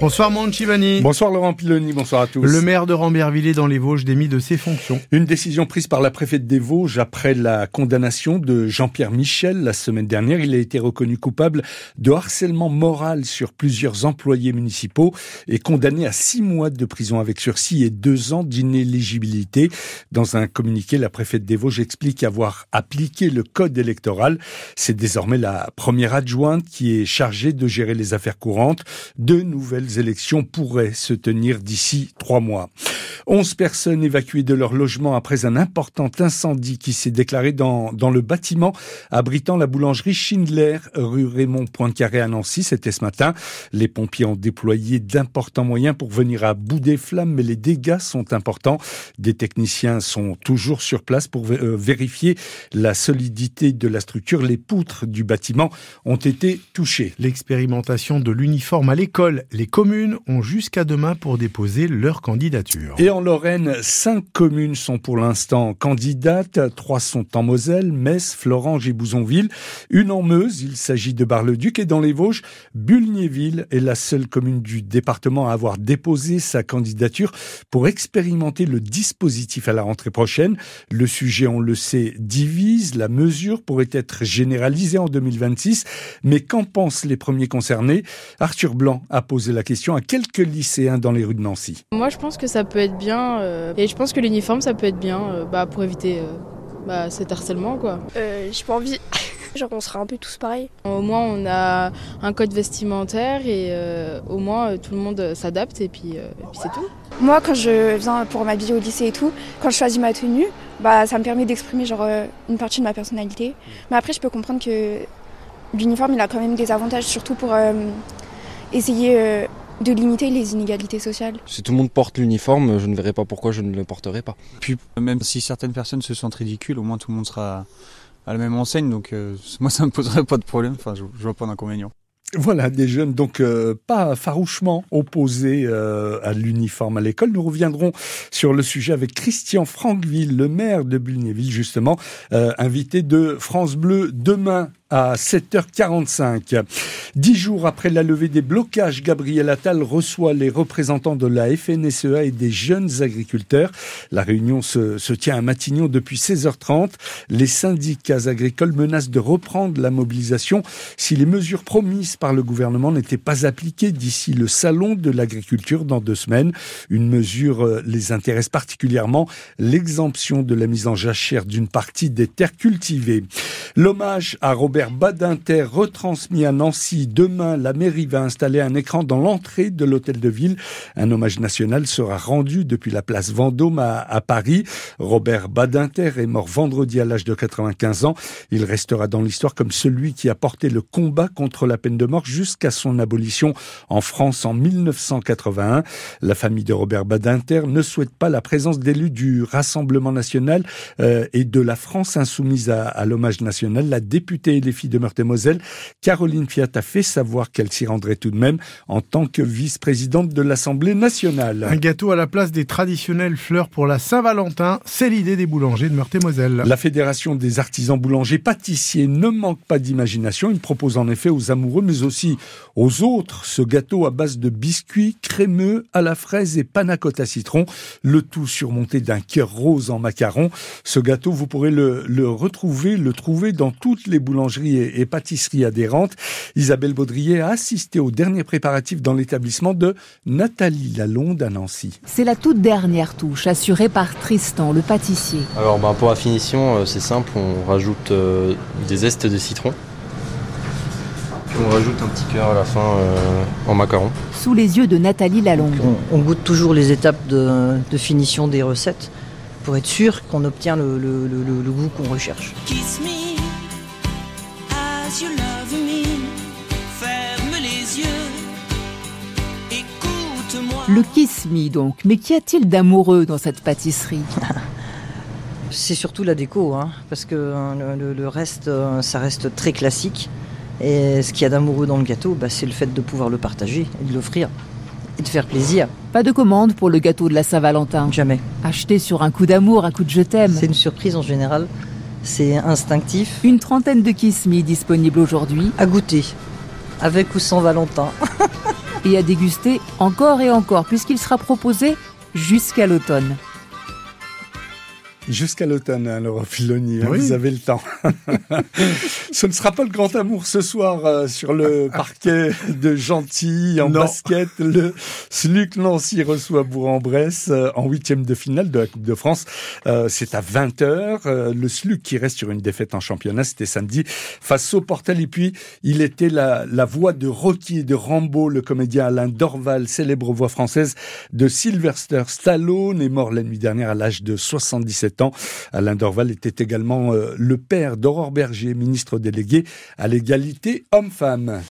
Bonsoir Chivani. Bonsoir Laurent Piloni, bonsoir à tous. Le maire de Rambervillers dans les Vosges démis de ses fonctions. Une décision prise par la préfète des Vosges après la condamnation de Jean-Pierre Michel la semaine dernière. Il a été reconnu coupable de harcèlement moral sur plusieurs employés municipaux et condamné à six mois de prison avec sursis et deux ans d'inéligibilité. Dans un communiqué, la préfète des Vosges explique avoir appliqué le code électoral. C'est désormais la première adjointe qui est chargée de gérer les affaires courantes. De nouvelles élections pourraient se tenir d'ici trois mois. Onze personnes évacuées de leur logement après un important incendie qui s'est déclaré dans, dans le bâtiment abritant la boulangerie Schindler, rue Raymond Poincaré à Nancy. C'était ce matin. Les pompiers ont déployé d'importants moyens pour venir à bout des flammes, mais les dégâts sont importants. Des techniciens sont toujours sur place pour euh, vérifier la solidité de la structure. Les poutres du bâtiment ont été touchées. L'expérimentation de l'uniforme à l'école, les communes ont jusqu'à demain pour déposer leur candidature. Et en Lorraine, cinq communes sont pour l'instant candidates. Trois sont en Moselle, Metz, Florange et Bouzonville. Une en Meuse, il s'agit de Bar-le-Duc. Et dans les Vosges, Bulgnéville est la seule commune du département à avoir déposé sa candidature pour expérimenter le dispositif à la rentrée prochaine. Le sujet, on le sait, divise. La mesure pourrait être généralisée en 2026. Mais qu'en pensent les premiers concernés? Arthur Blanc a posé la question à quelques lycéens dans les rues de Nancy. Moi, je pense que ça peut être bien. Euh, et je pense que l'uniforme, ça peut être bien euh, bah, pour éviter euh, bah, cet harcèlement. quoi. J'ai pas envie. Genre on sera un peu tous pareils. Au moins on a un code vestimentaire et au moins tout le monde s'adapte et puis, puis c'est tout. Moi quand je viens pour m'habiller au lycée et tout, quand je choisis ma tenue, bah ça me permet d'exprimer genre une partie de ma personnalité. Mais après je peux comprendre que l'uniforme il a quand même des avantages surtout pour essayer de limiter les inégalités sociales. Si tout le monde porte l'uniforme, je ne verrai pas pourquoi je ne le porterai pas. Puis même si certaines personnes se sentent ridicules, au moins tout le monde sera à la même enseigne, donc euh, moi ça me poserait pas de problème, enfin je, je vois pas d'inconvénient. Voilà, des jeunes donc euh, pas farouchement opposés euh, à l'uniforme à l'école. Nous reviendrons sur le sujet avec Christian Franqueville, le maire de Bulnéville, justement, invité de France Bleu demain à 7h45. Dix jours après la levée des blocages, Gabriel Attal reçoit les représentants de la FNSEA et des jeunes agriculteurs. La réunion se, se tient à Matignon depuis 16h30. Les syndicats agricoles menacent de reprendre la mobilisation si les mesures promises par le gouvernement n'étaient pas appliquées d'ici le salon de l'agriculture dans deux semaines. Une mesure euh, les intéresse particulièrement, l'exemption de la mise en jachère d'une partie des terres cultivées. L'hommage à Robert Badinter retransmis à Nancy. Demain, la mairie va installer un écran dans l'entrée de l'hôtel de ville. Un hommage national sera rendu depuis la place Vendôme à, Paris. Robert Badinter est mort vendredi à l'âge de 95 ans. Il restera dans l'histoire comme celui qui a porté le combat contre la peine de mort jusqu'à son abolition en France en 1981. La famille de Robert Badinter ne souhaite pas la présence d'élus du Rassemblement national euh, et de la France insoumise à, à l'hommage national. Les filles de Meurthe-et-Moselle, Caroline Fiat a fait savoir qu'elle s'y rendrait tout de même en tant que vice-présidente de l'Assemblée nationale. Un gâteau à la place des traditionnelles fleurs pour la Saint-Valentin, c'est l'idée des boulangers de Meurthe-et-Moselle. La Fédération des artisans boulangers pâtissiers ne manque pas d'imagination. Il propose en effet aux amoureux, mais aussi aux autres, ce gâteau à base de biscuits crémeux à la fraise et panna cotta citron, le tout surmonté d'un cœur rose en macaron. Ce gâteau, vous pourrez le, le retrouver, le trouver dans toutes les boulangeries et pâtisserie adhérente. Isabelle Baudrier a assisté aux derniers préparatifs dans l'établissement de Nathalie Lalonde à Nancy. C'est la toute dernière touche assurée par Tristan, le pâtissier. Alors ben, pour la finition, euh, c'est simple, on rajoute euh, des zestes de citron. Puis on rajoute un petit cœur à la fin euh, en macaron. Sous les yeux de Nathalie Lalonde. On, goûte toujours les étapes de, finition des recettes pour être sûr qu'on obtient le, le goût qu'on recherche. Le kiss me donc. Mais qu'y a-t-il d'amoureux dans cette pâtisserie C'est surtout la déco, hein, parce que hein, le, reste, euh, ça reste très classique. Et ce qu'il y a d'amoureux dans le gâteau, bah, c'est le fait de pouvoir le partager et de l'offrir et de faire plaisir. Pas de commande pour le gâteau de la Saint-Valentin Jamais. Acheté sur un coup d'amour, un coup de je t'aime. C'est une surprise en général. C'est instinctif. Une trentaine de Kiss Me disponibles aujourd'hui. À goûter. Avec ou sans Valentin. et à déguster encore et encore puisqu'il sera proposé jusqu'à l'automne. Jusqu'à l'automne, hein, Laura Filoni, hein, vous avez le temps. ce ne sera pas le grand amour ce soir euh, sur le parquet de Gentilly en basket. Le SLUC Nancy reçoit Bourg-en-Bresse euh, en huitième de finale de la Coupe de France. Euh, c'est à 20h. le SLUC qui reste sur une défaite en championnat, c'était samedi face au Portel. Et puis, il était la, la voix de Rocky et de Rambo, le comédien Alain Dorval, célèbre voix française de Sylvester Stallone, est mort la nuit dernière à l'âge de 77 Alain Dorval était également euh, le père d'Aurore Berger, ministre délégué à l'égalité homme-femme.